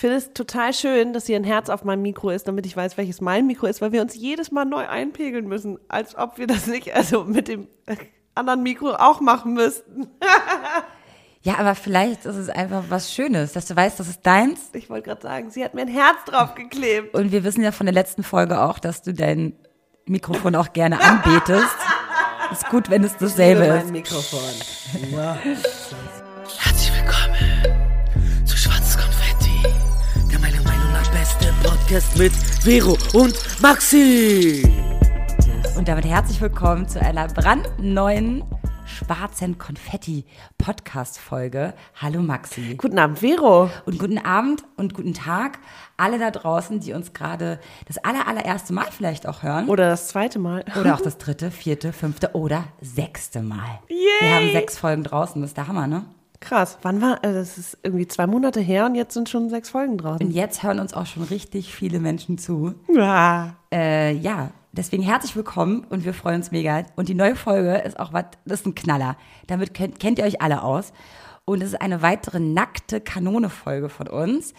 Ich finde es total schön, dass hier ein Herz auf meinem Mikro ist, damit ich weiß, welches mein Mikro ist, weil wir uns jedes Mal neu einpegeln müssen, als ob wir das nicht, also mit dem anderen Mikro auch machen müssten. Ja, aber vielleicht ist es einfach was Schönes, dass du weißt, das ist deins. Ich wollte gerade sagen, sie hat mir ein Herz draufgeklebt. Und wir wissen ja von der letzten Folge auch, dass du dein Mikrofon auch gerne anbetest. Ist gut, wenn es dasselbe Mein ist. Mikrofon. Podcast mit Vero und Maxi. Und damit herzlich willkommen zu einer brandneuen schwarzen Konfetti-Podcast-Folge. Hallo Maxi. Guten Abend, Vero. Und guten Abend und guten Tag alle da draußen, die uns gerade das aller, allererste Mal vielleicht auch hören. Oder das zweite Mal. Oder auch das dritte, vierte, fünfte oder sechste Mal. Yay. Wir haben sechs Folgen draußen, das ist der Hammer, ne? Krass. Wann war, also das ist irgendwie zwei Monate her und jetzt sind schon sechs Folgen Und draußen. jetzt hören uns auch schon richtig viele Menschen zu. Ja. Äh, ja, deswegen herzlich willkommen und wir freuen uns mega. Und die neue Folge ist auch was, das ist ein Knaller. Damit kennt, kennt ihr euch alle aus. Und es ist eine weitere nackte Kanone-Folge von uns.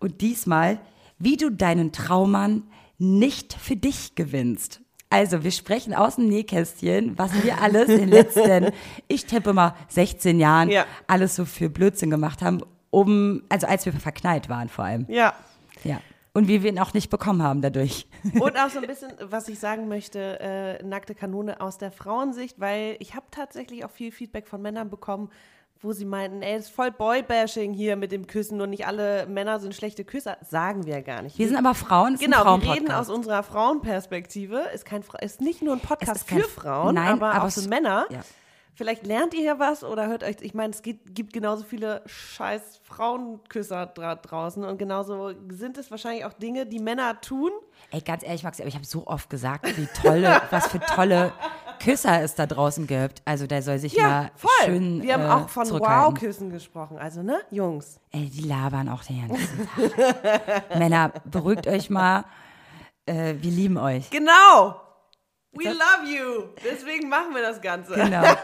Und diesmal, wie du deinen Traummann nicht für dich gewinnst. Also, wir sprechen aus dem Nähkästchen, was wir alles in den letzten, ich tippe mal 16 Jahren, Ja. alles so für Blödsinn gemacht haben, um, also als wir verknallt waren vor allem. Ja. Ja. Und wie wir ihn auch nicht bekommen haben dadurch. Und auch so ein bisschen, was ich sagen möchte, äh, nackte Kanone aus der Frauensicht, weil ich habe tatsächlich auch viel Feedback von Männern bekommen, wo sie meinten, ey, das ist voll Boy-Bashing hier mit dem Küssen und nicht alle Männer sind schlechte Küsser. Sagen wir gar nicht. Wir sind aber Frauen, Genau, ein wir reden aus unserer Frauenperspektive. Ist, kein, ist nicht nur ein Podcast für Frauen, Nein, aber, aber auch für Männer. ja. Vielleicht lernt ihr hier was oder hört euch, ich meine, es gibt, gibt genauso viele scheiß Frauenküsser dra draußen und genauso sind es wahrscheinlich auch Dinge, die Männer tun. Ey, ganz ehrlich, Maxi, aber ich habe so oft gesagt, wie tolle, was für tolle Küsser es da draußen gibt. Also der soll sich Ja, mal voll. schön Wir haben äh, auch von. Wow-Küssen gesprochen. Also, ne, Jungs. Ey, die labern auch den ganzen Tag. Männer, beruhigt euch mal. Äh, wir lieben euch. Genau. We love you. Deswegen machen wir das Ganze. Genau.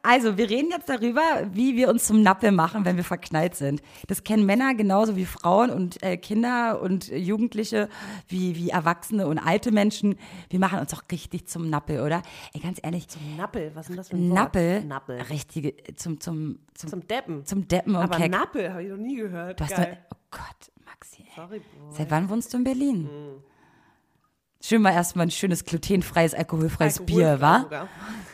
Also, wir reden jetzt darüber, wie wir uns zum Nappel machen, wenn wir verknallt sind. Das kennen Männer genauso wie Frauen und äh, Kinder und äh, Jugendliche, wie, wie Erwachsene und alte Menschen. Wir machen uns auch richtig zum Nappel, oder? Ey, ganz ehrlich, Nappel, was ist denn das für ein Wort? Nappel, Nappel. richtige, zum, zum, zum, Zum Deppen. zum Deppen und Aber Keck. Nappel habe ich noch nie gehört. Du hast Geil. nur, oh Gott, Maxi. ey. Sorry, Boy. Seit wann wohnst du in Berlin? Schön mal erstmal ein schönes glutenfreies, alkoholfreies Bier, Alkoholfrei wa? sogar.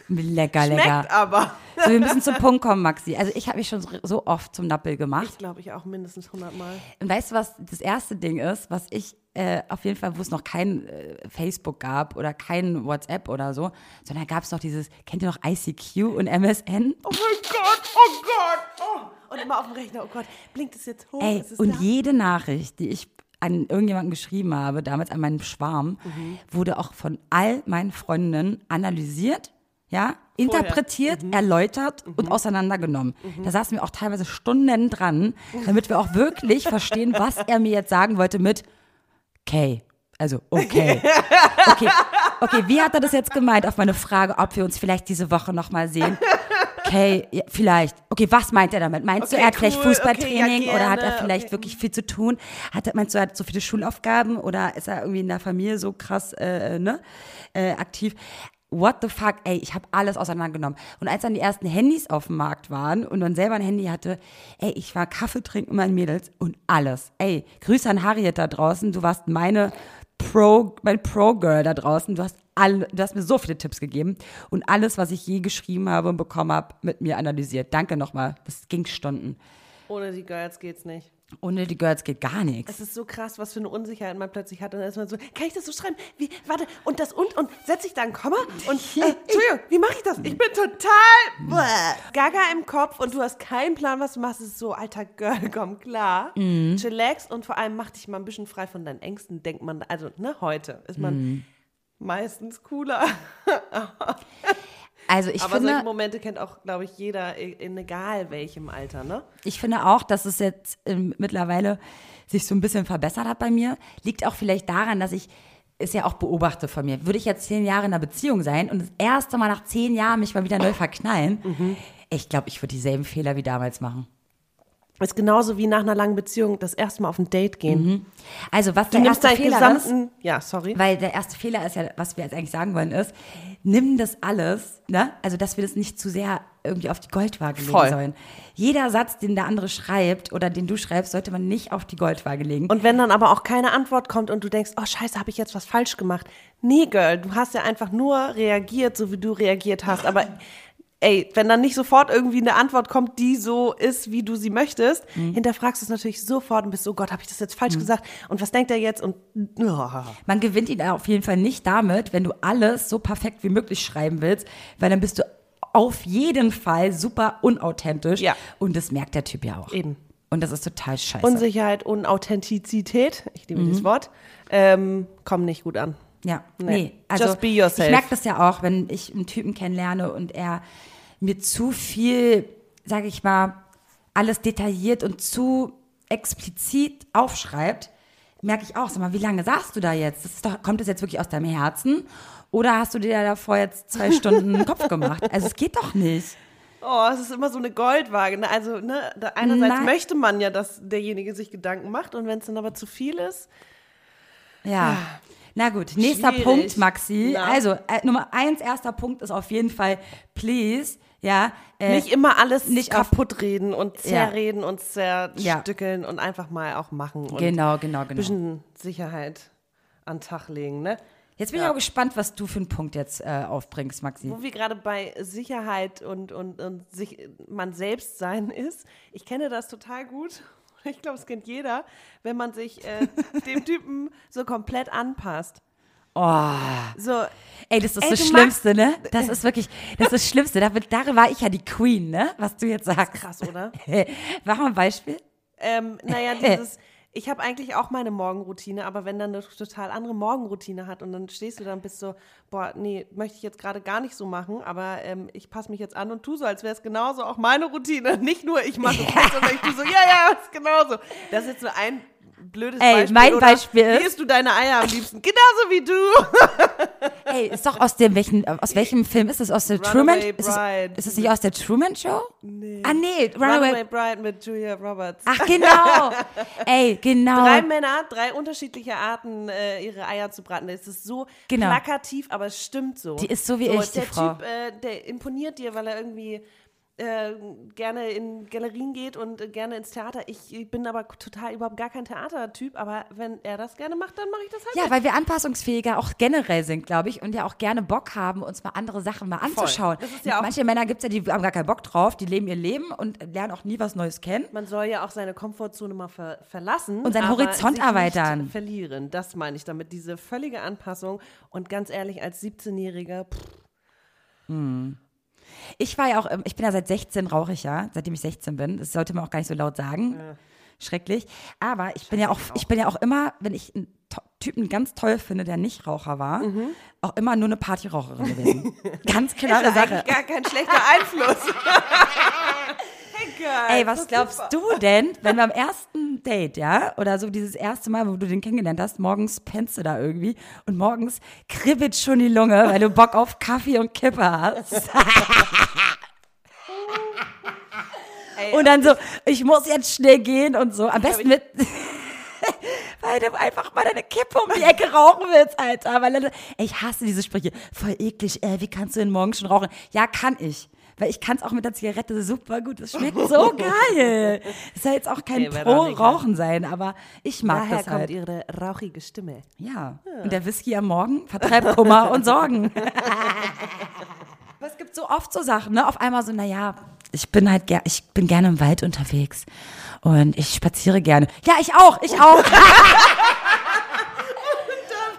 Lecker, lecker. Schmeckt aber. So, wir müssen zum Punkt kommen, Maxi. Also ich habe mich schon so- oft zum Nappel gemacht. Ich glaube, ich auch mindestens 100 Mal. Und weißt du, was das erste Ding ist, was ich äh, auf jeden Fall, wo es noch kein äh, Facebook gab oder kein WhatsApp oder so, sondern gab es noch dieses, kennt ihr noch ICQ und MSN? Oh mein Gott, oh Gott. Oh. Und immer auf dem Rechner, oh Gott, blinkt es jetzt hoch? Ey, und da? jede Nachricht, die ich an irgendjemanden geschrieben habe, damals an meinen Schwarm, Mhm. wurde auch von all meinen Freundinnen analysiert, ja, interpretiert, Mhm. erläutert und auseinandergenommen. Da saßen wir auch teilweise Stunden dran, damit wir auch wirklich verstehen, was er mir jetzt sagen wollte mit okay. Also, okay. Okay, okay, wie hat er das jetzt gemeint auf meine Frage, ob wir uns vielleicht diese Woche nochmal sehen? Okay, ja, vielleicht. Okay, was meint er damit? Meinst du, Okay, er hat vielleicht cool, Fußballtraining okay, ja, oder hat er vielleicht okay. wirklich viel zu tun? Hat er, meinst du, er hat so viele Schulaufgaben oder ist er irgendwie in der Familie so krass äh, ne, äh, aktiv? What the fuck, ey, ich habe alles auseinandergenommen. Und als dann die ersten Handys auf dem Markt waren und man selber ein Handy hatte, ey, ich war Kaffee trinken mit meinen Mädels und alles. Ey, Grüße an Harriet da draußen, du warst meine Pro, mein Pro-Girl da draußen. Du hast, alle, du hast mir so viele Tipps gegeben und alles, was ich je geschrieben habe und bekommen habe, mit mir analysiert. Danke nochmal. Das ging Stunden. Ohne die Girls geht's nicht. Ohne die Girls geht gar nichts. Es ist so krass, was für eine Unsicherheit man plötzlich hat. Und dann ist man so, kann ich das so schreiben? Wie, warte, und das und, und setze ich da ein Komma? Und, äh, Entschuldigung, wie mache ich das? Ich bin total bäh, gaga im Kopf und du hast keinen Plan, was du machst. Es ist so, alter Girl, komm klar. Chillax und vor allem mach dich mal ein bisschen frei von deinen Ängsten, denkt man. Also, ne, heute ist man meistens cooler. Also ich Aber solche finde, Momente kennt auch, glaube ich, jeder, in egal welchem Alter, ne? ich finde auch, dass es jetzt ähm, mittlerweile sich so ein bisschen verbessert hat bei mir. Liegt auch vielleicht daran, dass ich es ja auch beobachte von mir. Würde ich jetzt zehn Jahre in einer Beziehung sein und das erste Mal nach zehn Jahren mich mal wieder neu verknallen, ich glaube, ich würde dieselben Fehler wie damals machen. Ist genauso wie nach einer langen Beziehung das erste Mal auf ein Date gehen. Also was Du der erste Fehler ist, gesamten, ja, sorry. weil der erste Fehler ist ja, was wir jetzt eigentlich sagen wollen, ist, nimm das alles, ne? Also, dass wir das nicht zu sehr irgendwie auf die Goldwaage legen Voll. sollen. Jeder Satz, den der andere schreibt oder den du schreibst, sollte man nicht auf die Goldwaage legen. Und wenn dann aber auch keine Antwort kommt und du denkst, oh scheiße, habe ich jetzt was falsch gemacht? Nee, Girl, du hast ja einfach nur reagiert, so wie du reagiert hast. Aber ey, wenn dann nicht sofort irgendwie eine Antwort kommt, die so ist, wie du sie möchtest, Mhm. hinterfragst du es natürlich sofort und bist so, oh Gott, habe ich das jetzt falsch gesagt? Und was denkt er jetzt? Und oh. Man gewinnt ihn auf jeden Fall nicht damit, wenn du alles so perfekt wie möglich schreiben willst, weil dann bist du auf jeden Fall super unauthentisch. Ja. Und das merkt der Typ ja auch. Eben. Und das ist total scheiße. Unsicherheit und Authentizität, ich liebe Mhm. dieses Wort, ähm, kommen nicht gut an. Ja, Nee. nee. Also Just be yourself. Ich merke das ja auch, wenn ich einen Typen kennenlerne und er mir zu viel, sage ich mal, alles detailliert und zu explizit aufschreibt, merke ich auch, sag mal, wie lange sagst du da jetzt? Das doch, kommt das jetzt wirklich aus deinem Herzen? Oder hast du dir davor jetzt zwei Stunden einen Kopf gemacht? Also es geht doch nicht. Oh, es ist immer so eine Goldwaage. Ne? Also, ne, einerseits Nein. möchte man ja, dass derjenige sich Gedanken macht und wenn es dann aber zu viel ist, Ja. Na gut, nächster Schwierig. Punkt, Maxi. Na. Also, äh, Nummer eins, erster Punkt ist auf jeden Fall, please, ja. Äh, nicht immer alles nicht auf- kaputt reden und zerreden und zerstückeln und einfach mal auch machen und Genau, genau, ein genau. bisschen Sicherheit an den Tag legen. Ne? Jetzt bin ich aber gespannt, was du für einen Punkt jetzt äh, aufbringst, Maxi. Wo wir gerade bei Sicherheit und, und, und sich man selbst sein ist. Ich kenne das total gut. Ich glaube, es kennt jeder, wenn man sich äh, dem Typen so komplett anpasst. Oh. So, Ey, das ist Ey, das Schlimmste, ne? Das ist wirklich, das ist das Schlimmste. Da, darin war ich ja die Queen, ne? Was du jetzt sagst. krass, oder? Mach mal ein Beispiel. Ähm, naja, dieses, ich habe eigentlich auch meine Morgenroutine, aber wenn dann eine total andere Morgenroutine hat und dann stehst du da und bist so, boah, nee, möchte ich jetzt gerade gar nicht so machen, aber ähm, ich passe mich jetzt an und tu so, als wäre es genauso auch meine Routine. Nicht nur ich mache es, sondern ich tu so, ja, ja, ist genauso. Das ist jetzt so ein blödes Ey, Beispiel. mein oder Beispiel ist- Wie isst du deine Eier am liebsten? Genauso wie du. Ey, ist doch aus dem, welchen, aus welchem Film ist es? Aus der Truman? Runaway Ist es, Bride. ist es nicht aus der Truman Show? Nee. Ah, nee, Runaway Runaway. Bride mit Julia Roberts. Ach, genau. Ey, genau. Drei Männer, drei unterschiedliche Arten, äh, ihre Eier zu braten. Es ist so Genau. plakativ, aber es stimmt so. Die ist so wie ich, die der Frau. Typ, äh, der imponiert dir, weil er irgendwie äh, gerne in Galerien geht und äh, gerne ins Theater. Ich, ich bin aber total überhaupt gar kein Theatertyp, aber wenn er das gerne macht, dann mache ich das halt. Ja, mit. weil wir anpassungsfähiger auch generell sind, glaube ich, und ja auch gerne Bock haben, uns mal andere Sachen mal anzuschauen. Ja Manche Männer gibt es ja, die haben gar keinen Bock drauf, die leben ihr Leben und lernen auch nie was Neues kennen. Man soll ja auch seine Komfortzone mal ver verlassen. Und seinen Horizont erweitern. Nicht verlieren, das meine ich damit. Diese völlige Anpassung. Und ganz ehrlich, als 17-Jähriger, pff, Ich war ja auch, ähm, ich bin ja seit 16 rauche ich ja, seitdem ich 16 bin. Das sollte man auch gar nicht so laut sagen. Schrecklich. Aber ich bin ja auch, ich bin ja auch immer, wenn ich einen Typen ganz toll finde, der nicht Raucher war, Mhm. auch immer nur eine Partyraucherin gewesen. ganz klare ja Sache. gar kein schlechter Einfluss. Girl, Ey, was glaubst super. du denn, wenn beim ersten Date, ja, oder so dieses erste Mal, wo du den kennengelernt hast, morgens pennst du da irgendwie und morgens kribbelt schon die Lunge, weil du Bock auf Kaffee und Kippe hast. Ey, Und dann so, ich muss jetzt schnell gehen und so. Am besten mit. Weil du einfach mal deine Kippe um die Ecke rauchen willst, Alter. Weil ey, ich hasse diese Sprüche. Voll eklig, äh, wie kannst du denn morgens schon rauchen? Ja, kann ich. Weil ich kann es auch mit der Zigarette super gut. Das schmeckt so geil. Das soll jetzt auch kein Ey, Veronika. Pro-Rauchen sein, aber ich mag Daher das kommt halt. ihre rauchige Stimme. Ja. Und der Whisky am Morgen vertreibt Kummer und Sorgen. Aber es gibt so oft so Sachen, ne? Auf einmal so, naja, ich bin halt ger ich bin gerne im Wald unterwegs und ich spaziere gerne. Ja, ich auch, ich auch.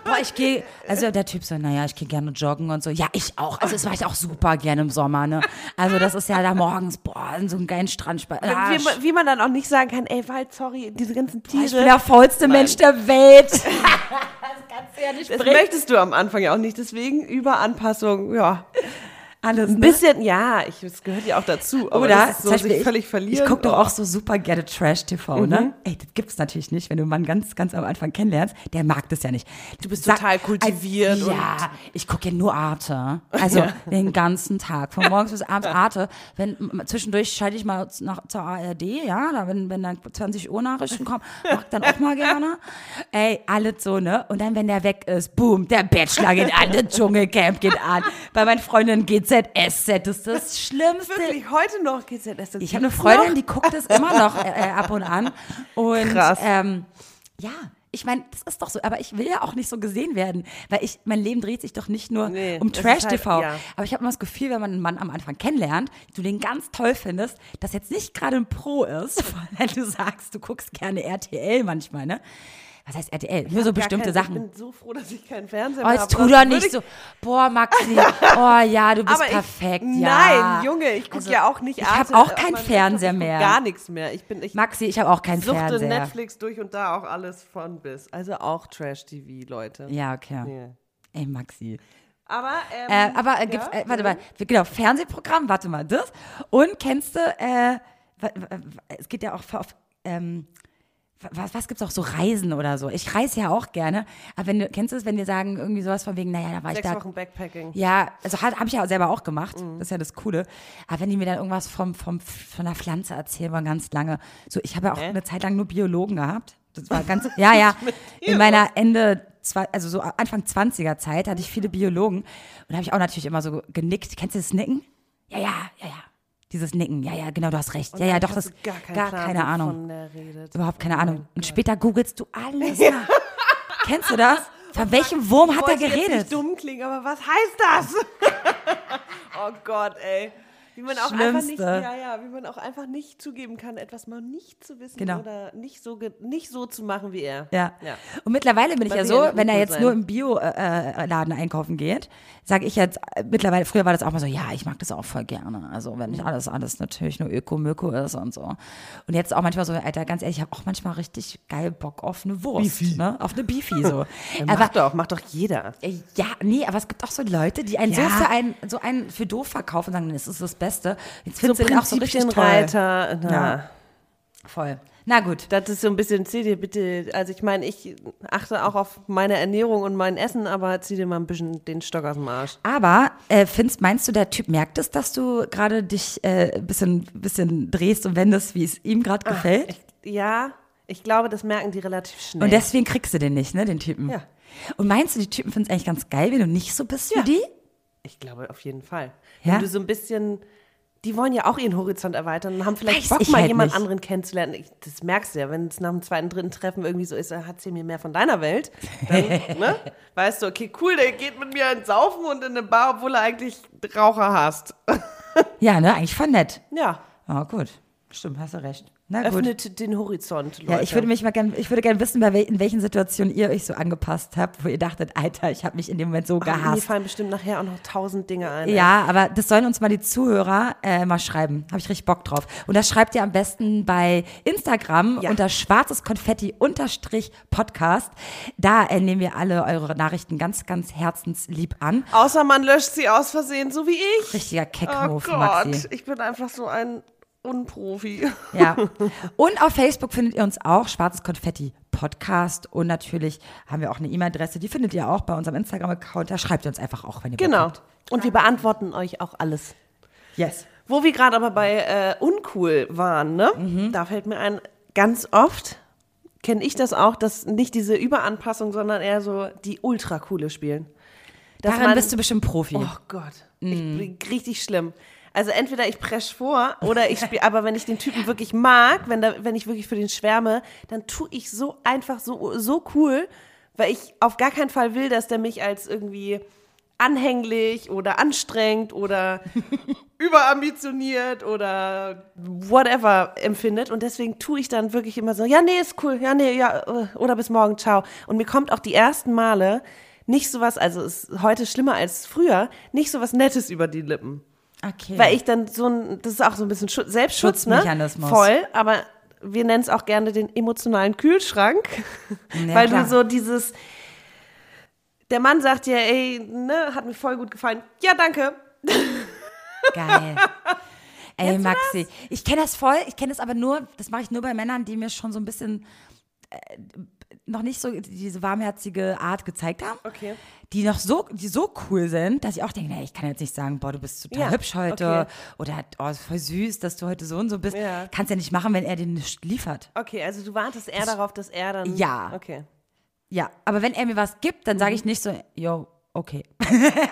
Boah, ich gehe, also der Typ so, naja, ich gehe gerne joggen und so. Ja, ich auch. Also das war ich auch super gerne im Sommer, ne? Also das ist ja da morgens, boah, in so einem geilen Strandspalt. Ah, wie, man- wie man dann auch nicht sagen kann, ey, Wald, sorry, diese ganzen Tiere. ich bin der faulste Mensch der Welt. das kannst du ja nicht das bringen. möchtest du am Anfang ja auch nicht, deswegen über Anpassung, ja. Alles, Ein ne? bisschen, ja, ich, es gehört ja auch dazu. Aber Oder das ist so Beispiel sich ich, völlig verlieren. ich gucke doch Oh. auch so super gerne Trash-TV, ne? Ey, das gibt's natürlich nicht, wenn du einen Mann ganz, ganz am Anfang kennenlernst. Der mag das ja nicht. Du bist total kultiviert Ja, und- ich gucke ja nur Arte. Also den ganzen Tag, von morgens bis abends Arte. Wenn zwischendurch schalte ich mal nach, zur ARD, ja, da wenn, wenn dann 20 Uhr Nachrichten kommen, mach ich dann auch mal gerne. Ey, alles so, ne? Und dann, wenn der weg ist, boom, der Bachelor geht an, der Dschungelcamp geht an. Bei meinen Freundinnen GZSZ, das ist das Schlimmste. Wirklich, heute noch GZS. Ich habe eine Freundin, die guckt es immer noch äh, äh, ab und an. Und Krass. Ähm, ja, ich meine, das ist doch so, aber ich will ja auch nicht so gesehen werden, weil ich, mein Leben dreht sich doch nicht nur Nee, um Trash-TV. halt- ja. Aber ich habe immer das Gefühl, wenn man einen Mann am Anfang kennenlernt, du den ganz toll findest, dass jetzt nicht gerade ein Pro ist, weil du sagst, du guckst gerne RTL manchmal, ne? Was heißt RTL? Nur so bestimmte Ich Sachen. bin so froh, dass ich keinen Fernseher Oh, mehr jetzt habe. tu doch nicht ich- so. Boah, Maxi. Oh ja, du bist ich- perfekt. Nein, ja. Junge, ich gucke Also, ja auch nicht Ich habe auch auf keinen Fernseher. Ich mehr. Gar nichts mehr. Ich bin, ich Maxi, ich habe auch keinen suchte Fernseher. Netflix durch und da auch alles von bis. Also auch Trash-TV, Leute. Ja, okay. Nee. Ey, Maxi. Aber, ähm, Äh, aber äh, gibt's, ja, äh, warte mal, genau, Fernsehprogramm, warte mal, das. Und kennst du, äh, es geht ja auch auf, ähm, was, was gibt's auch so Reisen oder so? Ich reise ja auch gerne, aber wenn du, kennst du es, wenn dir sagen, irgendwie sowas von wegen, naja, da war ich Sechs da. Wochen Backpacking. Ja, also habe ich ja selber auch gemacht. Mhm. Das ist ja das Coole. Aber wenn die mir dann irgendwas vom, vom, von der Pflanze erzählen, war ganz lange. So, ich habe ja auch Hä? eine Zeit lang nur Biologen gehabt. Das war ganz, ja, ja. In meiner Ende, also so Anfang 20er Zeit hatte ich viele Biologen. Und da habe ich auch natürlich immer so genickt. Kennst du das Nicken? Ja, ja, ja, ja. Dieses Nicken. Ja, ja, genau, du hast recht. Ja, ja, doch, das, gar, keinen gar keine Ahnung. Überhaupt keine Ahnung. Und später googelst du alles nach. Kennst du das? Von welchem Wurm hat er wollte jetzt geredet? nicht dumm klingen, aber was heißt das? oh Gott, ey. Wie man auch einfach nicht, Schlimmste. ja, ja, wie man auch einfach nicht zugeben kann, etwas mal nicht zu wissen Genau. oder nicht so, nicht so zu machen wie er. Ja. Ja. Und mittlerweile bin ich ja so, ja wenn er jetzt sein. nur im Bio-Laden einkaufen geht, sage ich jetzt, äh, mittlerweile, früher war das auch mal so, ja, ich mag das auch voll gerne. Also wenn nicht Mhm. alles, alles natürlich nur Öko-Möko ist und so. Und jetzt auch manchmal so, Alter, ganz ehrlich, ich habe auch manchmal richtig geil Bock auf eine Wurst. Ne? Auf eine Beefy so. Ja, aber macht doch, macht doch jeder. äh, ja, nee, aber es gibt auch so Leute, die einen so für einen, so einen für doof verkaufen und sagen, das ist das Beste. Jetzt findest du den auch so richtig toll. Na. Ja. Voll. Na gut. Das ist so ein bisschen, zieh dir bitte, also ich meine, ich achte auch auf meine Ernährung und mein Essen, aber zieh dir mal ein bisschen den Stock aus dem Arsch. Aber äh, findest, meinst du, der Typ merkt es, dass du gerade dich äh, ein bisschen, bisschen drehst und wendest, wie es ihm gerade gefällt? Ich, ja, ich glaube, das merken die relativ schnell. und deswegen kriegst du den nicht, ne, den Typen? Ja. Und meinst du, die Typen finden es eigentlich ganz geil, wenn du nicht so bist Ja. wie die? Ich glaube auf jeden Fall. Ja? Wenn du so ein bisschen, die wollen ja auch ihren Horizont erweitern und haben vielleicht Weiß Bock, mal halt jemand nicht. anderen kennenzulernen. Ich, das merkst du ja, wenn es nach dem zweiten, dritten Treffen irgendwie so ist, dann erzähl mir mehr von deiner Welt. Dann, ne? Weißt du, okay, cool, der geht mit mir ins Saufen und in eine Bar, obwohl er eigentlich Raucher hast. Ja, ne, eigentlich voll nett. Ja, Oh, gut. Stimmt, hast du recht. Na gut. öffnet den Horizont, Leute. Ja, ich würde mich mal gern, ich würde gerne wissen, bei wel, in welchen Situationen ihr euch so angepasst habt, wo ihr dachtet, Alter, ich habe mich in dem Moment so Ach, Mir gehasst. fallen bestimmt nachher auch noch tausend Dinge ein. Ja, aber das sollen uns mal die Zuhörer äh, mal schreiben. Habe ich richtig Bock drauf. Und das schreibt ihr am besten bei Instagram Ja. unter schwarzes Konfetti unterstrich Podcast. Da äh, nehmen wir alle eure Nachrichten ganz, ganz herzenslieb an. Außer man löscht sie aus Versehen, so wie ich. Richtiger Oh Keckmove, Gott, Maxi. ich bin einfach so ein Unprofi. Ja. Und auf Facebook findet ihr uns auch, Schwarzes Konfetti Podcast. Und natürlich haben wir auch eine E-Mail-Adresse, die findet ihr auch bei unserem Instagram-Account. Da schreibt ihr uns einfach auch, wenn ihr Genau. habt. Und wir beantworten euch auch alles. Yes. Wo wir gerade aber bei äh, uncool waren, ne? Mhm. Da fällt mir ein, ganz oft kenne ich das auch, dass nicht diese Überanpassung, sondern eher so die ultra coole spielen. Dass Daran man- bist du bestimmt Profi. Oh Gott, ich bin richtig schlimm. Also entweder ich presch vor oder ich spiele, aber wenn ich den Typen wirklich mag, wenn, da, wenn ich wirklich für den schwärme, dann tue ich so einfach so, so cool, weil ich auf gar keinen Fall will, dass der mich als irgendwie anhänglich oder anstrengend oder überambitioniert oder whatever empfindet und deswegen tue ich dann wirklich immer so, ja, nee, ist cool, ja, nee, ja, äh, oder bis morgen, ciao. Und mir kommt auch die ersten Male nicht sowas, also ist heute schlimmer als früher, nicht sowas Nettes über die Lippen. Okay. Weil ich dann so ein, das ist auch so ein bisschen Schutz, Selbstschutz, ne? Voll, aber wir nennen es auch gerne den emotionalen Kühlschrank, Ja, weil klar. du so dieses, der Mann sagt dir, ey, ne, hat mir voll gut gefallen. Ja, danke. Geil. Ey, Maxi, ich kenne das voll, ich kenne das aber nur, das mache ich nur bei Männern, die mir schon so ein bisschen äh, noch nicht so diese warmherzige Art gezeigt haben. Okay. Die noch so, die so cool sind, dass ich auch denke, nee, ich kann jetzt nicht sagen, boah, du bist total Ja, hübsch heute okay. oder oh, ist voll süß, dass du heute so und so bist. Ja. Kannst ja nicht machen, wenn er dir nicht liefert. Okay, also du wartest eher darauf, dass er dann. Ja. Okay. Ja, aber wenn er mir was gibt, dann sage Mhm. ich nicht so, yo, okay.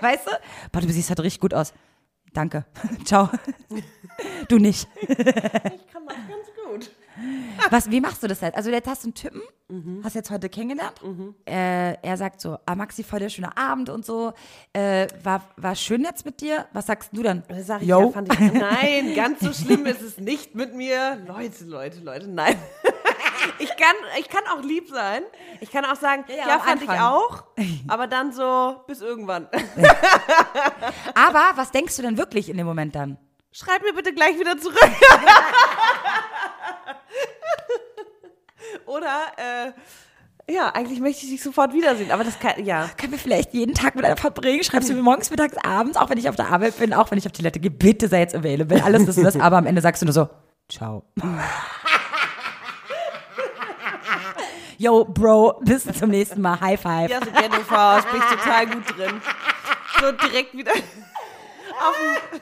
weißt du? Boah, du siehst heute richtig gut aus. Danke. Ciao. du nicht. Ich kann das ganz gut. Was, wie machst du das jetzt? Also jetzt hast du einen Typen, Mhm. hast jetzt heute kennengelernt. Äh, er sagt so, ah Maxi, voll der schöne Abend und so. Äh, war, war schön jetzt mit dir? Was sagst du dann? Da sag ich, Yo. ja, fand ich, nein, ganz so schlimm ist es nicht mit mir. Leute, Leute, Leute, nein. Ich kann, ich kann auch lieb sein. Ich kann auch sagen, ja, Ja, fand ich Anfang. auch. Aber dann so bis irgendwann. Aber was denkst du denn wirklich in dem Moment dann? Schreib mir bitte gleich wieder zurück. Oder, äh, ja, eigentlich möchte ich dich sofort wiedersehen. Aber das kann, ja. Können wir vielleicht jeden Tag mit einer verbringen? Schreibst du mir morgens, mittags, abends, auch wenn ich auf der Arbeit bin, auch wenn ich auf Toilette gehe, bitte sei jetzt available. Alles das und das, aber am Ende sagst du nur so, ciao. Yo, Bro, bis zum nächsten Mal. High five. Ja, so Faust, bin ich total gut drin. So direkt wieder auf den,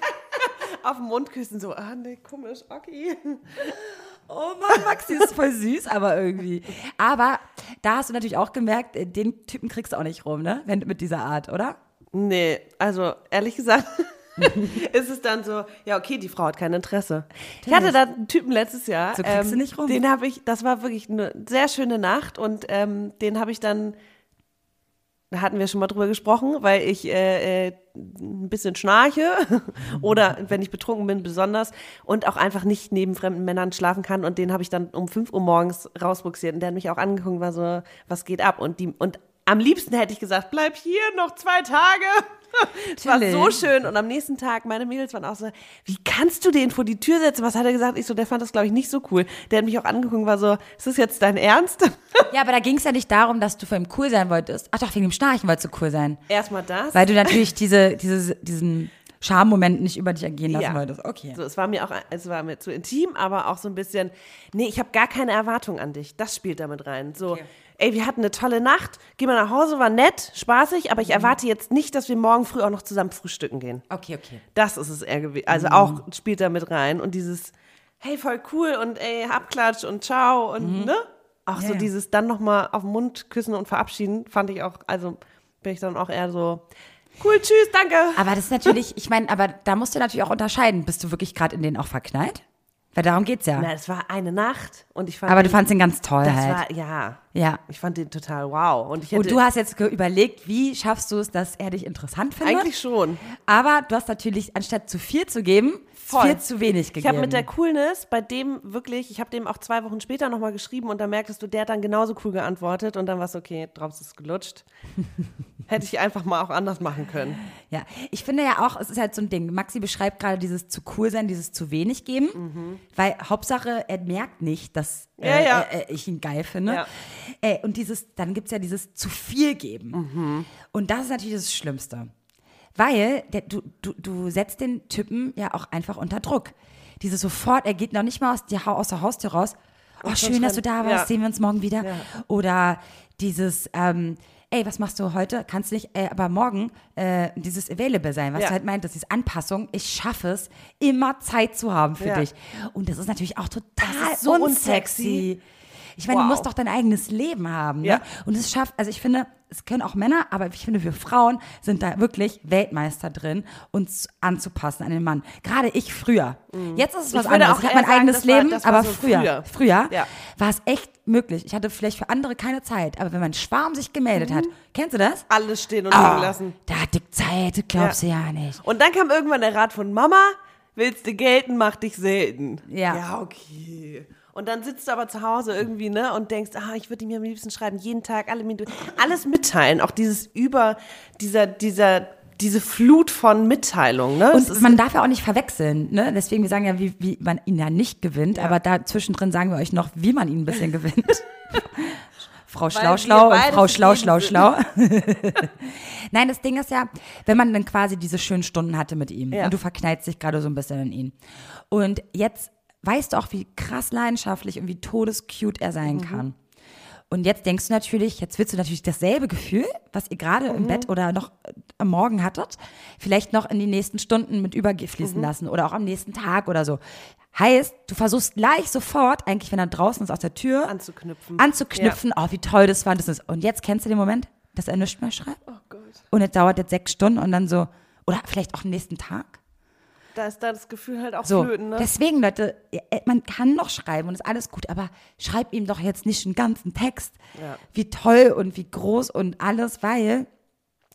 auf den Mund küssen, so, ah, nee, komisch, okay. Oh Mann, Maxi ist voll süß, aber irgendwie. Aber da hast du natürlich auch gemerkt, äh, den Typen kriegst du auch nicht rum, ne? Wenn, mit dieser Art, oder? Nee, also ehrlich gesagt ist es dann so, ja, okay, die Frau hat kein Interesse. Ich hatte da einen Typen letztes Jahr. So kriegst du nicht rum. Den habe ich, das war wirklich eine sehr schöne Nacht und ähm, den habe ich dann, da hatten wir schon mal drüber gesprochen, weil ich äh, äh, ein bisschen schnarche oder wenn ich betrunken bin besonders und auch einfach nicht neben fremden Männern schlafen kann und den habe ich dann um 5 Uhr morgens rausbuxiert und der hat mich auch angeguckt, war so, was geht ab und die und am liebsten hätte ich gesagt, bleib hier noch zwei Tage. Es war so schön und am nächsten Tag, meine Mädels waren auch so, wie kannst du den vor die Tür setzen? Was hat er gesagt? Ich so, der fand das glaube ich nicht so cool. Der hat mich auch angeguckt und war so, ist das jetzt dein Ernst? Ja, aber da ging es ja nicht darum, dass du für ihn cool sein wolltest. Ach doch, wegen dem Schnarchen wolltest du cool sein. Erstmal das. Weil du natürlich diese, diese, diesen Schammoment nicht über dich ergehen lassen Ja. wolltest. Okay. So, es war mir auch, es war mir zu intim, aber auch so ein bisschen, nee, ich habe gar keine Erwartung an dich. Das spielt damit rein. So, ey, wir hatten eine tolle Nacht, geh mal nach Hause, war nett, spaßig, aber ich Mhm. erwarte jetzt nicht, dass wir morgen früh auch noch zusammen frühstücken gehen. Okay, okay. Das ist es eher gewesen. Also Mhm. auch spielt da mit rein und dieses, hey, voll cool und ey, Abklatsch und ciao und ne? Auch Mhm. Ja, so dieses dann nochmal auf den Mund küssen und verabschieden, fand ich auch, also bin ich dann auch eher so, cool, tschüss, danke. Aber das ist natürlich, ich meine, aber da musst du natürlich auch unterscheiden. Bist du wirklich gerade in den auch verknallt? Weil darum geht's ja. Na, es war eine Nacht und ich fand aber du den- fandst ihn ganz toll das halt. war, ja, ja. ich fand den total wow. Und ich hätte, Und du hast jetzt überlegt, wie schaffst du es, dass er dich interessant findet? eigentlich schon. Aber du hast natürlich, anstatt zu viel zu geben, Voll. viel zu wenig gegeben. Ich habe mit der Coolness bei dem wirklich, ich habe dem auch zwei Wochen später nochmal geschrieben und da merktest du, der hat dann genauso cool geantwortet und dann war es okay, drauf ist es gelutscht. Hätte ich einfach mal auch anders machen können. Ja, ich finde ja auch, es ist halt so ein Ding. Maxi beschreibt gerade dieses zu cool sein, dieses zu wenig geben, weil Hauptsache, er merkt nicht, dass Mhm. Ja, äh, ja. Äh, ich ihn geil finde. Ja. Äh, und dieses, dann gibt es ja dieses zu viel geben. Mhm. Und das ist natürlich das Schlimmste. Weil der, du, du, du setzt den Typen ja auch einfach unter Druck. Dieses sofort, er geht noch nicht mal aus, die, aus der Haustür raus. Oh, schon schön, dass du da warst, Ja. sehen wir uns morgen wieder. Ja. Oder dieses, ähm, ey, was machst du heute? Kannst nicht, äh, aber morgen äh, dieses Available sein, was Ja. du halt meintest, diese Anpassung. Ich schaffe es, immer Zeit zu haben für dich. Und das ist natürlich auch total Das ist so unsexy. Ich meine, du Wow. musst doch dein eigenes Leben haben. Ne? Ja. Und es schafft, also ich finde, es können auch Männer, aber ich finde, wir Frauen sind da wirklich Weltmeister drin, uns anzupassen an den Mann. Gerade ich früher. Jetzt ist es was Mhm. würde anderes. auch Ich habe mein sagen, eigenes war- Leben, aber so früher, früher. früher, Ja. war es echt möglich. Ich hatte vielleicht für andere keine Zeit, aber wenn mein Schwarm sich gemeldet hat, kennst du das? Alles stehen und Ah, liegen lassen. da hatte ich Zeit, glaubst du ja nicht. Und dann kam irgendwann der Rat von Mama, willst du gelten, mach dich selten. Ja. Ja, okay. Und dann sitzt du aber zu Hause irgendwie, ne, und denkst, ah, ich würde ihm am liebsten schreiben, jeden Tag, alle Minuten, alles mitteilen, auch dieses über, dieser, dieser, diese Flut von Mitteilungen, ne? Und man darf ja auch nicht verwechseln, ne? Deswegen, wir sagen ja, wie, wie man ihn ja nicht gewinnt, aber da zwischendrin sagen wir euch noch, wie man ihn ein bisschen gewinnt. Frau Schlau Schlau und Frau Schlau Schlau. Schlau. Nein, das Ding ist ja, wenn man dann quasi diese schönen Stunden hatte mit ihm Ja. und du verknallst dich gerade so ein bisschen in ihn. Und jetzt weißt du auch, wie krass leidenschaftlich und wie todescute er sein Mhm. kann. Und jetzt denkst du natürlich, jetzt willst du natürlich dasselbe Gefühl, was ihr gerade Mhm. im Bett oder noch am Morgen hattet, vielleicht noch in die nächsten Stunden mit überfließen Mhm. lassen oder auch am nächsten Tag oder so. Heißt, du versuchst gleich sofort, eigentlich wenn er draußen ist aus der Tür, Anzuknüpfen. anzuknüpfen, oh, wie toll das war. Das ist. Und jetzt kennst du den Moment, dass er nichts mehr schreibt? Oh Gott. Und es dauert jetzt sechs Stunden und dann so, oder vielleicht auch am nächsten Tag. Da ist da das Gefühl halt auch So, flöten, ne? deswegen, Leute, äh, man kann noch schreiben und ist alles gut, aber schreib ihm doch jetzt nicht einen ganzen Text, Ja. wie toll und wie groß und alles, weil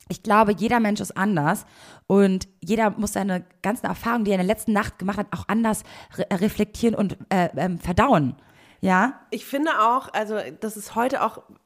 ich glaube, jeder Mensch ist anders und jeder muss seine ganzen Erfahrungen, die er in der letzten Nacht gemacht hat, auch anders re reflektieren und äh, ähm, verdauen. Ja, Ich finde auch, also das ist heute auch äh,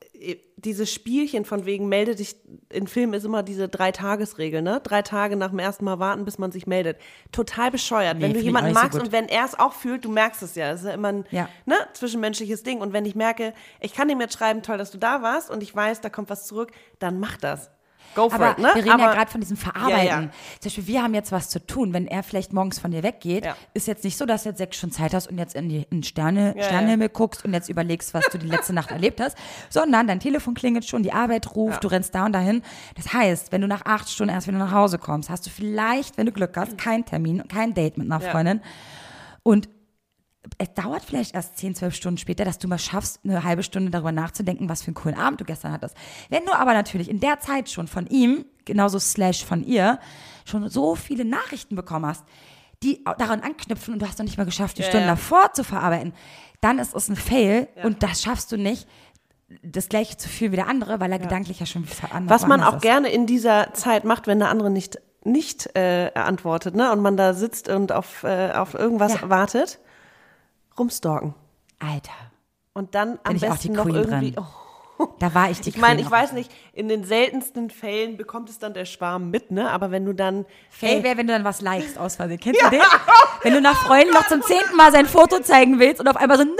dieses Spielchen von wegen melde dich in Filmen ist immer diese Drei-Tages-Regel, ne? Drei Tage nach dem ersten Mal warten, bis man sich meldet. Total bescheuert. Nee, wenn du jemanden so magst gut. und wenn er es auch fühlt, du merkst es ja. Das ist ja immer ein Ja. ne, zwischenmenschliches Ding. Und wenn ich merke, ich kann ihm jetzt schreiben, toll, dass du da warst und ich weiß, da kommt was zurück, dann mach das. Go for aber it, ne? wir reden Aber- ja gerade von diesem Verarbeiten. Ja, ja. Zum Beispiel, wir haben jetzt was zu tun. Wenn er vielleicht morgens von dir weggeht, Ja. ist jetzt nicht so, dass du jetzt sechs Stunden Zeit hast und jetzt in die in den Sterne, Sternenhimmel guckst und jetzt überlegst, was du die letzte Nacht erlebt hast, sondern dein Telefon klingelt schon, die Arbeit ruft, du rennst da und dahin. Das heißt, wenn du nach acht Stunden erst wieder nach Hause kommst, hast du vielleicht, wenn du Glück hast, keinen Termin, kein Date mit einer. Freundin. Und es dauert vielleicht erst 10, 12 Stunden später, dass du mal schaffst, eine halbe Stunde darüber nachzudenken, was für einen coolen Abend du gestern hattest. Wenn du aber natürlich in der Zeit schon von ihm, genauso slash von ihr, schon so viele Nachrichten bekommen hast, die daran anknüpfen und du hast noch nicht mal geschafft, die Ja, Stunden ja. davor zu verarbeiten, dann ist es ein Fail und das schaffst du nicht, das gleiche zu fühlen wie der andere, weil er gedanklich ja schon anders Was man auch ist. gerne in dieser Zeit macht, wenn der andere nicht, nicht äh, antwortet, ne? Und man da sitzt und auf, äh, auf irgendwas Ja. wartet, rumstalken. Alter, Und dann am ich auch besten die noch Queen irgendwie. Oh, da war ich die ich meine, ich weiß nicht, in den seltensten Fällen bekommt es dann der Schwarm mit, ne? Aber wenn du dann. Fail wäre, wenn du dann was likest aus Versehen. Kennst du den? Wenn du nach Freunden noch zum zehnten Mal sein Foto zeigen willst und auf einmal so, nein,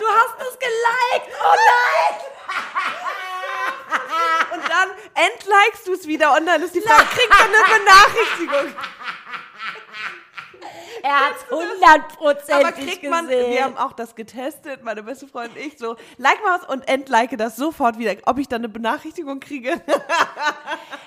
du hast es geliked, oh nein. Und dann entlikest du es wieder und dann ist die Frage, kriegt man eine Benachrichtigung? Er hat es Aber hundertprozentig kriegt man, gesehen. wir haben auch das getestet, meine beste Freundin und ich, so, like mal was und entlike das sofort wieder. Ob ich dann eine Benachrichtigung kriege?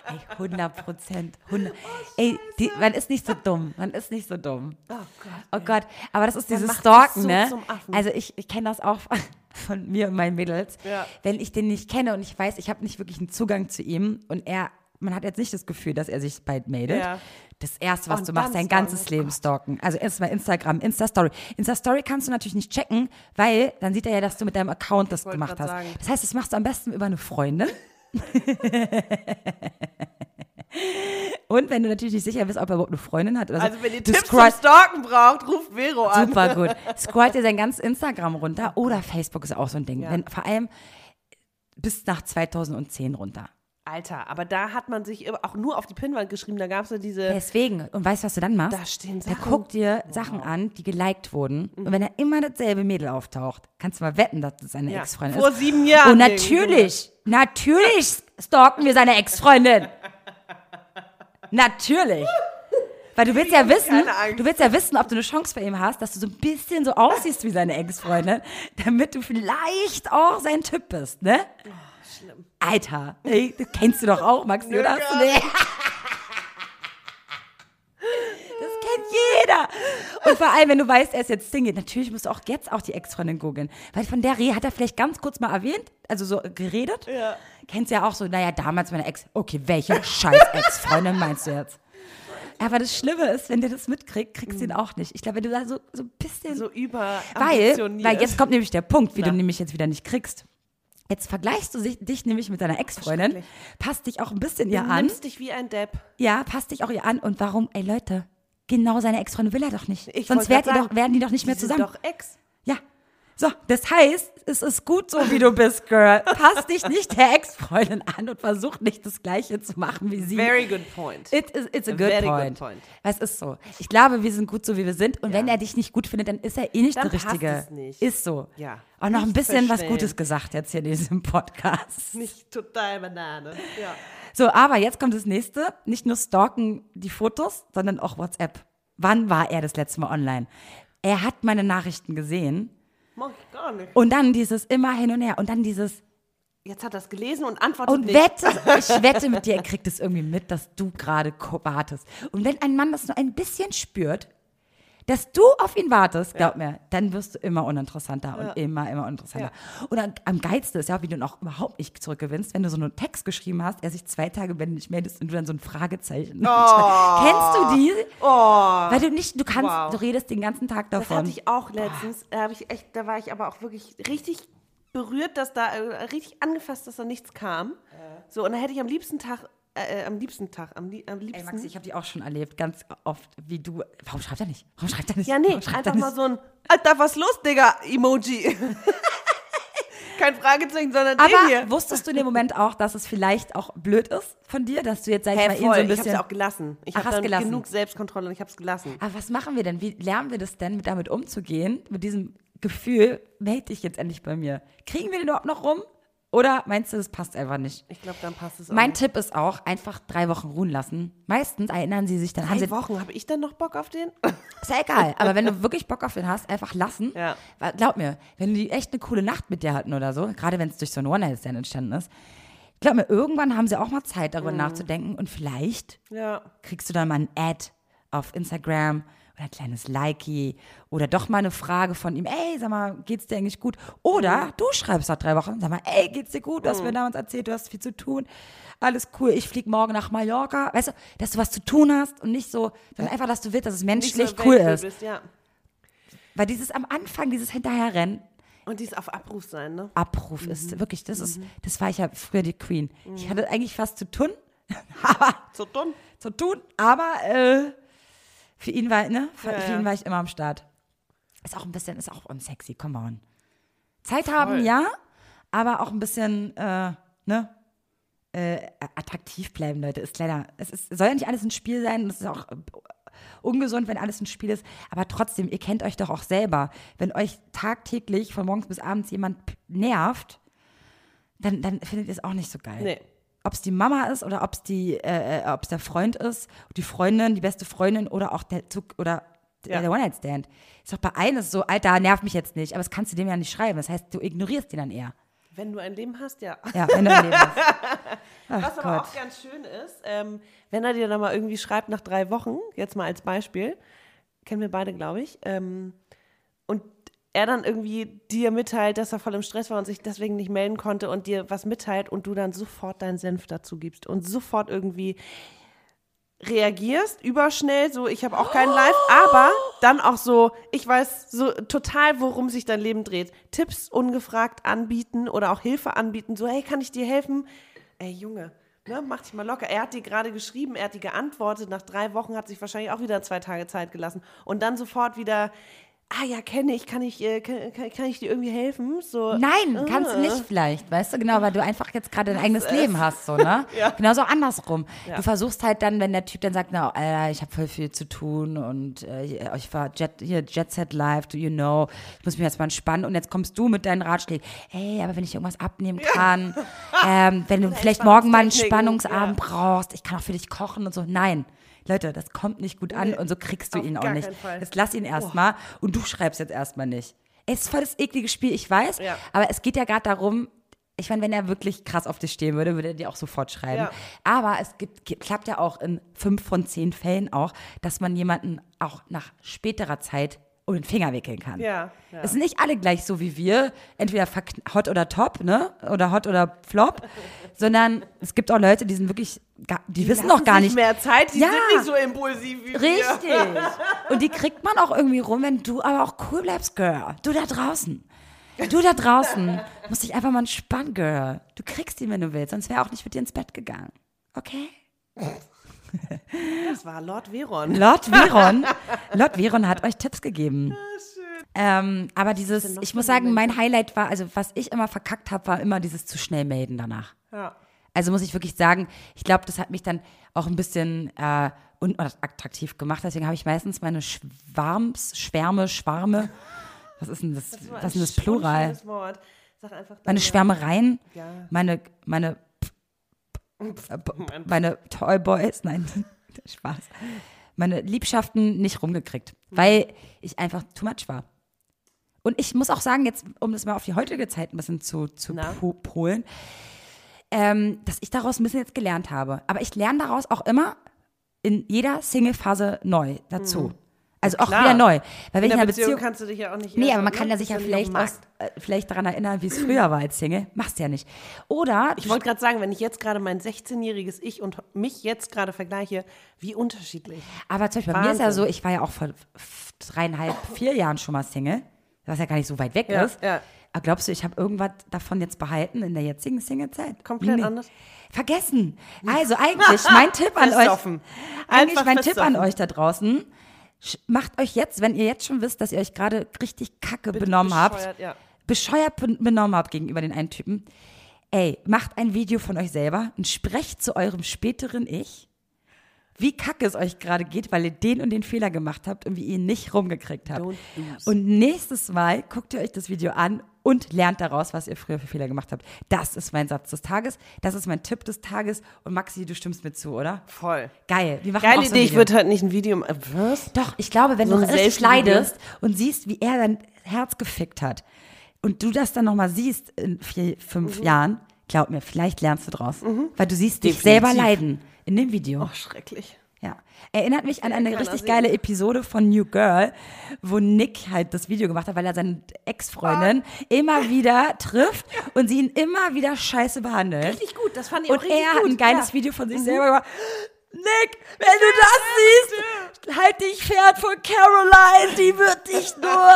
Ey, 100 Prozent. 100. Ey, die, man ist nicht so dumm. Man ist nicht so dumm. Oh Gott. Oh Gott, aber das ist Man dieses Stalken, so ne? zum Affen. Also ich, ich kenne das auch von, von mir und meinen Mädels. Ja. Wenn ich den nicht kenne und ich weiß, ich habe nicht wirklich einen Zugang zu ihm und er, man hat jetzt nicht das Gefühl, dass er sich bald meldet. Ja. Das Erste, was Und du machst, dein stalken, ganzes oh Leben stalken. Also erstmal Instagram, Insta-Story. Insta-Story kannst du natürlich nicht checken, weil dann sieht er ja, dass du mit deinem Account das gemacht hast. sagen. Das heißt, das machst du am besten über eine Freundin. Und wenn du natürlich nicht sicher bist, ob er überhaupt eine Freundin hat oder so. Also, wenn ihr du Tipps zum scrollst- Stalken braucht, ruft Vero an. Super gut. Scrollt ihr sein ganzes Instagram runter oder Facebook ist auch so ein Ding. Ja. Wenn, vor allem bis nach 2010 runter. Alter, aber da hat man sich auch nur auf die Pinnwand geschrieben, da gab es ja diese. Deswegen, und weißt du, was du dann machst? Da stehen Sachen. guckt dir Sachen an, die geliked wurden. Und wenn er immer dasselbe Mädel auftaucht, kannst du mal wetten, dass das seine Ja, Ex-Freundin vor ist. sieben Jahren Und natürlich, natürlich stalken wir seine Ex-Freundin. natürlich. Weil du willst ja wissen, du willst ja wissen, ob du eine Chance bei ihm hast, dass du so ein bisschen so aussiehst wie seine Ex-Freundin, damit du vielleicht auch sein Typ bist, ne? Schlimm. Alter, ey, das kennst du doch auch, Maxi, Nö, oder? gar Hast du- Nee. Das kennt jeder. Und vor allem, wenn du weißt, er ist jetzt Single, natürlich musst du auch jetzt auch die Ex-Freundin googeln. Weil von der Reh hat er vielleicht ganz kurz mal erwähnt, also so geredet. Ja. Kennst ja auch so, naja, damals meine Ex. Okay, welche scheiß Ex-Freundin meinst du jetzt? Aber das Schlimme ist, wenn der das mitkriegt, kriegst du ihn auch nicht. Ich glaube, wenn du da so, so ein bisschen So über weil, weil jetzt kommt nämlich der Punkt, wie Na. du nämlich jetzt wieder nicht kriegst. Jetzt vergleichst du dich nämlich mit deiner Ex-Freundin, passt dich auch ein bisschen ihr du an. nimmst dich wie ein Depp. Ja, passt dich auch ihr an. Und warum? Ey Leute, genau seine Ex-Freundin will er doch nicht. Ich Sonst werden die doch nicht mehr Die sind zusammen. doch Ex. Ja. So, das heißt, es ist gut so, wie du bist, Girl. Pass dich nicht der Ex-Freundin an und versuch nicht das Gleiche zu machen wie sie. Very good point. It is, it's a, A good, very good point. point. Es ist so. Ich glaube, wir sind gut so, wie wir sind. Und wenn er dich nicht gut findet, dann ist er eh nicht Dann der passt Richtige. es nicht. Ist so. Ja. Auch noch ein Nicht bisschen was. Gutes gesagt jetzt hier in diesem Podcast. Nicht total Banane. Ja. So, aber jetzt kommt das nächste. Nicht nur stalken die Fotos, sondern auch WhatsApp. Wann war er das letzte Mal online? Er hat meine Nachrichten gesehen Mach ich gar nicht. und dann dieses immer hin und her und dann dieses Jetzt hat er es gelesen und antwortet und nicht. wette, ich wette mit dir, er kriegt es irgendwie mit, dass du gerade wartest. Und wenn ein Mann das nur ein bisschen spürt, dass du auf ihn wartest, glaub mir, dann wirst du immer uninteressanter und immer, immer uninteressanter. Und am, am geilsten ist ja, wie du noch überhaupt nicht zurückgewinnst, wenn du so einen Text geschrieben hast, er sich zwei Tage, wenn du nicht meldest und du dann so ein Fragezeichen. Kennst du die? Weil du nicht, du kannst, Wow. du redest den ganzen Tag Das davon. hatte ich auch letztens. Da, ich echt, da war ich aber auch wirklich richtig berührt, dass da äh, richtig angefasst, dass da nichts kam. So, und da hätte ich am liebsten Tag, äh, äh, am liebsten Tag, am, lie am Ey, liebsten. Maxi, ich habe die auch schon erlebt, ganz oft, wie du. Warum schreibt er nicht? Warum schreibt er nicht? ja, nee, einfach mal so ein Alter, was los, Digga, Emoji. Kein Fragezeichen, sondern Aber den hier. wusstest du in dem Moment auch, dass es vielleicht auch blöd ist von dir, dass du jetzt, sag ich Hä, mal, voll. so ein ich hab's bisschen. ja auch gelassen. Ich habe genug Selbstkontrolle und ich hab's gelassen. Aber was machen wir denn? Wie lernen wir das denn, mit damit umzugehen? Mit diesem Gefühl, melde dich jetzt endlich bei mir. Kriegen wir den überhaupt noch rum? Oder meinst du, das passt einfach nicht? Ich glaube, dann passt es auch. Mein nicht. Tipp ist auch, einfach drei Wochen ruhen lassen. Meistens erinnern sie sich dann, Drei sie, Wochen, habe ich dann noch Bock auf den? ist ja egal, aber wenn du wirklich Bock auf den hast, einfach lassen. Ja. Weil, Glaub mir, wenn die echt eine coole Nacht mit dir hatten oder so, gerade wenn es durch so ein One-Night-Stand entstanden ist, glaub mir, irgendwann haben sie auch mal Zeit, darüber Mhm. nachzudenken und vielleicht ja. kriegst du dann mal ein Ad auf Instagram oder ein kleines Likey oder doch mal eine Frage von ihm, ey, sag mal, geht's dir eigentlich gut? Oder du schreibst nach drei Wochen, sag mal, ey, geht's dir gut? Du hast mir damals erzählt, du hast viel zu tun. Alles cool, ich flieg morgen nach Mallorca. Weißt du, dass du was zu tun hast und nicht so, sondern einfach, dass du willst, dass es Nicht so menschlich cool ist. Bist, ja. Weil dieses am Anfang, dieses Hinterherrennen, Und dies auf Abruf sein, ne? Abruf ist wirklich, das ist, das war ich ja früher die Queen. Ich hatte eigentlich fast zu tun, aber So dumm. zu tun, aber äh, für ihn war, ne, für, Ja, ja. ihn war ich immer am Start. Ist auch ein bisschen, ist auch unsexy, come on. Zeit haben, ja, aber auch ein bisschen, äh, ne, äh, attraktiv bleiben, Leute. Ist leider, es ist, soll ja nicht alles ein Spiel sein und es ist auch äh, ungesund, wenn alles ein Spiel ist, aber trotzdem, ihr kennt euch doch auch selber. Wenn euch tagtäglich von morgens bis abends jemand nervt, dann, dann findet ihr es auch nicht so geil Nee. Ob es die Mama ist oder ob es die, äh, äh, ob es der Freund ist, die Freundin, die beste Freundin oder auch der Zug oder Ja. der One-Night-Stand. Ist doch bei einem so, Alter, nerv mich jetzt nicht, aber das kannst du dem ja nicht schreiben. Das heißt, du ignorierst den dann eher. Wenn du ein Leben hast, ja. Ja, wenn du im Leben bist. Ach Was aber Gott. auch ganz schön ist, ähm, wenn er dir dann mal irgendwie schreibt nach drei Wochen, jetzt mal als Beispiel, kennen wir beide, glaube ich, ähm, und er dann irgendwie dir mitteilt, dass er voll im Stress war und sich deswegen nicht melden konnte und dir was mitteilt und du dann sofort deinen Senf dazu gibst und sofort irgendwie reagierst, überschnell, so ich habe auch keinen Live, aber dann auch so, ich weiß so total, worum sich dein Leben dreht. Tipps ungefragt anbieten oder auch Hilfe anbieten, so hey, kann ich dir helfen? Ey Junge, ne, mach dich mal locker. Er hat dir gerade geschrieben, er hat dir geantwortet, nach drei Wochen hat sich wahrscheinlich auch wieder zwei Tage Zeit gelassen und dann sofort wieder Ah ja, kenne ich, kann ich, äh, kann, kann, ich dir irgendwie helfen? So, Nein, kannst du nicht vielleicht, weißt du, genau, weil du einfach jetzt gerade dein eigenes Leben hast, so, ne? Ja. Genauso andersrum. Du versuchst halt dann, wenn der Typ dann sagt, na, Alter, ich habe voll viel zu tun und äh, ich war Jet, hier, Jet Set Live, do you know, ich muss mich jetzt mal entspannen und jetzt kommst du mit deinen Ratschlägen, ey, aber wenn ich irgendwas abnehmen kann, ähm, wenn du vielleicht morgen mal einen Spannungsabend ja. brauchst, ich kann auch für dich kochen und so, nein. Leute, das kommt nicht gut an Nee, und so kriegst du ihn auch nicht. Fall. Jetzt lass ihn erstmal und du schreibst jetzt erstmal nicht. Es ist voll das eklige Spiel, ich weiß, Ja. aber es geht ja gerade darum, ich meine, wenn er wirklich krass auf dich stehen würde, würde er dir auch sofort schreiben. Ja. Aber es gibt, klappt ja auch in fünf von zehn Fällen auch, dass man jemanden auch nach späterer Zeit um den Finger wickeln kann. Ja, ja. Es sind nicht alle gleich so wie wir, entweder hot oder top, ne? Oder hot oder flop, sondern es gibt auch Leute, die sind wirklich, gar, die, wissen noch gar nicht. mehr Zeit, die Ja. sind nicht so impulsiv wie wir. Richtig. Und die kriegt man auch irgendwie rum, wenn du aber auch cool bleibst, Girl. Du da draußen. Du da draußen musst dich einfach mal entspannen, Girl. Du kriegst ihn, wenn du willst, sonst wäre auch nicht mit dir ins Bett gegangen. Okay? Das war Lord Veron. Lord Veron, Lord Veron hat euch Tipps gegeben. Ähm, aber dieses, ich muss sagen, mein Highlight war, also was ich immer verkackt habe, war immer dieses zu schnell melden danach. Ja. Also muss ich wirklich sagen, ich glaube, das hat mich dann auch ein bisschen äh, unattraktiv gemacht. Deswegen habe ich meistens meine Schwarms, Schwärme, Schwarme. Was ist denn das? was ist denn das Plural? Sag einfach Meine Schwärmereien, Ja. meine, meine, meine Toyboys, nein, Spaß. Meine Liebschaften nicht rumgekriegt, weil ich einfach too much war. Und ich muss auch sagen, jetzt, um das mal auf die heutige Zeit ein bisschen zu, zu polen, ähm, dass ich daraus ein bisschen jetzt gelernt habe. Aber ich lerne daraus auch immer in jeder Single-Phase neu dazu. Also auch. Klar. wieder neu. Weil wenn In ich einer Beziehung, Beziehung kannst du dich ja auch nicht. Nee, aber man ne? kann ja Bist sich ja vielleicht, aus, äh, vielleicht daran erinnern, wie es früher war als Single. Machst du ja nicht. Oder Ich wollte gerade sagen, wenn ich jetzt gerade mein 16-jähriges Ich und mich jetzt gerade vergleiche, wie unterschiedlich. Aber zum Beispiel bei mir ist ja Wahnsinn. so, ich war ja auch vor dreieinhalb, vier Jahren schon mal Single, was ja gar nicht so weit weg Ja, ist. ja. Aber glaubst du, ich habe irgendwas davon jetzt behalten in der jetzigen Single-Zeit? Komplett anders? Vergessen. Also eigentlich, mein Tipp an euch, eigentlich mein Tipp an euch da draußen, macht euch jetzt, wenn ihr jetzt schon wisst, dass ihr euch gerade richtig kacke benommen habt, bescheuert, ja. bescheuert ben- benommen habt gegenüber den einen Typen, ey, macht ein Video von euch selber und sprecht zu eurem späteren Ich, wie kacke es euch gerade geht, weil ihr den und den Fehler gemacht habt und wie ihr ihn nicht rumgekriegt habt. Und nächstes Mal guckt ihr euch das Video an und lernt daraus, was ihr früher für Fehler gemacht habt. Das ist mein Satz des Tages, das ist mein Tipp des Tages und Maxi, du stimmst mir zu, oder? Voll. Geil. Wir machen auch Geile so ein Idee, ich würde halt nicht ein Video. äh, Was? Doch, ich glaube, wenn So du richtig leidest und siehst, wie er dein Herz gefickt hat und du das dann nochmal siehst in vier, fünf Jahren, glaub mir, vielleicht lernst du draus. Weil du siehst dich Definitiv. selber leiden in dem Video. Oh, schrecklich. Ja. Erinnert mich an eine richtig geile Episode von New Girl, wo Nick halt das Video gemacht hat, weil er seine Ex-Freundin Ah. immer wieder trifft und sie ihn immer wieder scheiße behandelt. Richtig gut, das fand ich Und auch richtig er hat gut. ein geiles ja. Video von sich selber gemacht. Nick, wenn du das siehst, halt dich fern von Caroline, die wird dich nur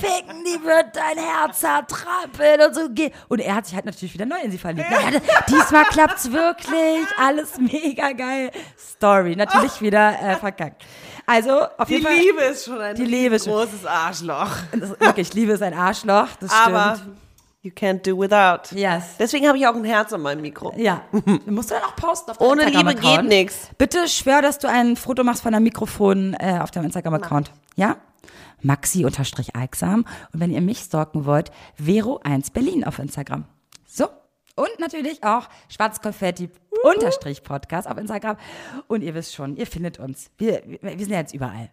ficken, die wird dein Herz zertrampeln und so. geh- Und er hat sich halt natürlich wieder neu in sie verliebt. Ja, diesmal klappt's wirklich, alles mega geil. Story, natürlich wieder äh, verkackt. Also, auf Die jeden Fall. Liebe ist schon ein Die Liebe großes Arschloch. Wirklich, Liebe ist ein Arschloch, das Aber stimmt. You can't do without. Yes. Deswegen habe ich auch ein Herz an meinem Mikro. Ja, musst du dann auch posten auf deinem Ohne Liebe geht nix. Bitte schwör, dass du ein Foto machst von deinem Mikrofon äh, auf deinem Instagram-Account. Ja? Maxi-Alksam. Und wenn ihr mich stalken wollt, Vero1 Berlin auf Instagram. So. Und natürlich auch Schwarzkonfetti-Podcast auf Instagram. Und ihr wisst schon, ihr findet uns. Wir, wir, wir sind ja jetzt überall.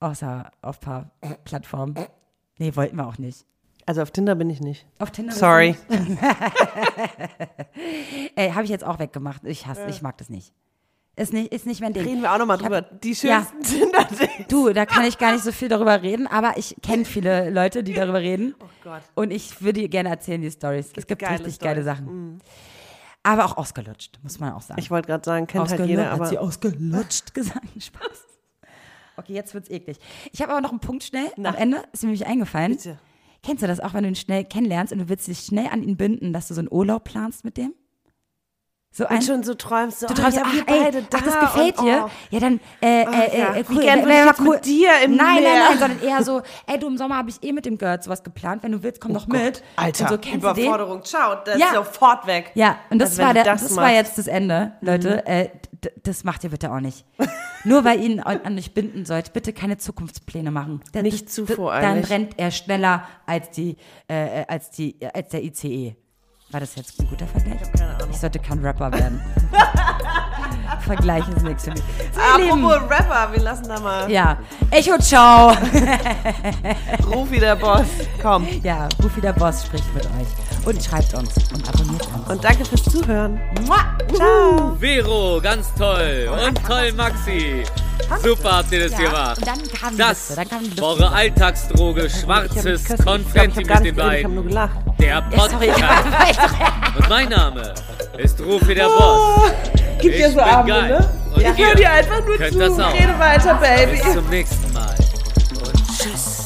Außer auf ein paar Plattformen. Nee, wollten wir auch nicht. Also auf Tinder bin ich nicht. Auf Tinder. Sorry. Ey, habe ich jetzt auch weggemacht. Ich hasse, ich mag das nicht. Ist nicht, ist nicht mein Ding. Reden wir auch nochmal hab- drüber. Die schönsten Tinder-Dates. Du, da kann ich gar nicht so viel darüber reden, aber ich kenne viele Leute, die darüber reden. Oh Gott. Und ich würde gerne erzählen, die Stories. Es gibt geile richtig geile Storys. Sachen. Aber auch ausgelutscht, muss man auch sagen. Ich wollte gerade sagen, kennt halt jeder, hat sie aber ausgelutscht gesagt. Spaß. Okay, jetzt wird's eklig. Ich habe aber noch einen Punkt schnell. Na. Am Ende ist mir nämlich eingefallen. Bitte. Kennst du das auch, wenn du ihn schnell kennenlernst und du willst dich schnell an ihn binden, dass du so einen Urlaub planst mit dem? So ein, und schon so träumst, so, Du oh, träumst, ja, ach, ey, beide da ach, das gefällt und, dir? oh. Ja, dann, äh, Ach äh, ja, äh, wie gern würde ich jetzt mit dir im Nein, Meer. nein, nein, sondern eher so, ey, du, im Sommer habe ich eh mit dem Girl sowas geplant, wenn du willst, komm doch mit. Alter, und so, du? Überforderung, ciao, das Ja. ist sofort weg. Ja, und das Also, war du der, das das, war jetzt das Ende, Leute. Äh, d- das macht ihr bitte auch nicht. Nur weil ihr ihn an, an euch binden sollt, bitte keine Zukunftspläne machen. Da- Nicht das- zu d- Dann voreilig. rennt er schneller als die, äh, als die, als der ICE. War das jetzt ein guter Vergleich? Ich, keine Ahnung. sollte kein Rapper werden. Vergleich ist nichts für mich. So, ihr Lieben, Apropos Rapper, wir lassen da mal ja, Echo Ciao. Rufi der Boss. Komm. Ja, Rufi der Boss spricht mit euch. Und schreibt uns und abonniert uns. Und danke fürs Zuhören. Ciao. Vero, ganz toll. Und toll, Maxi. Super habt ihr das gemacht. Und dann kam die Das Liste, eure Alltagsdroge, schwarzes Konfetti mit den Ich beiden. gelacht. Der ich Podcast. ich Und mein Name ist Rufi der Boss. Gibt Ich ja so geil. ne? Und Ja, ihr hör dir einfach nur zu. Rede weiter, Baby. Bis zum nächsten Mal. Und tschüss.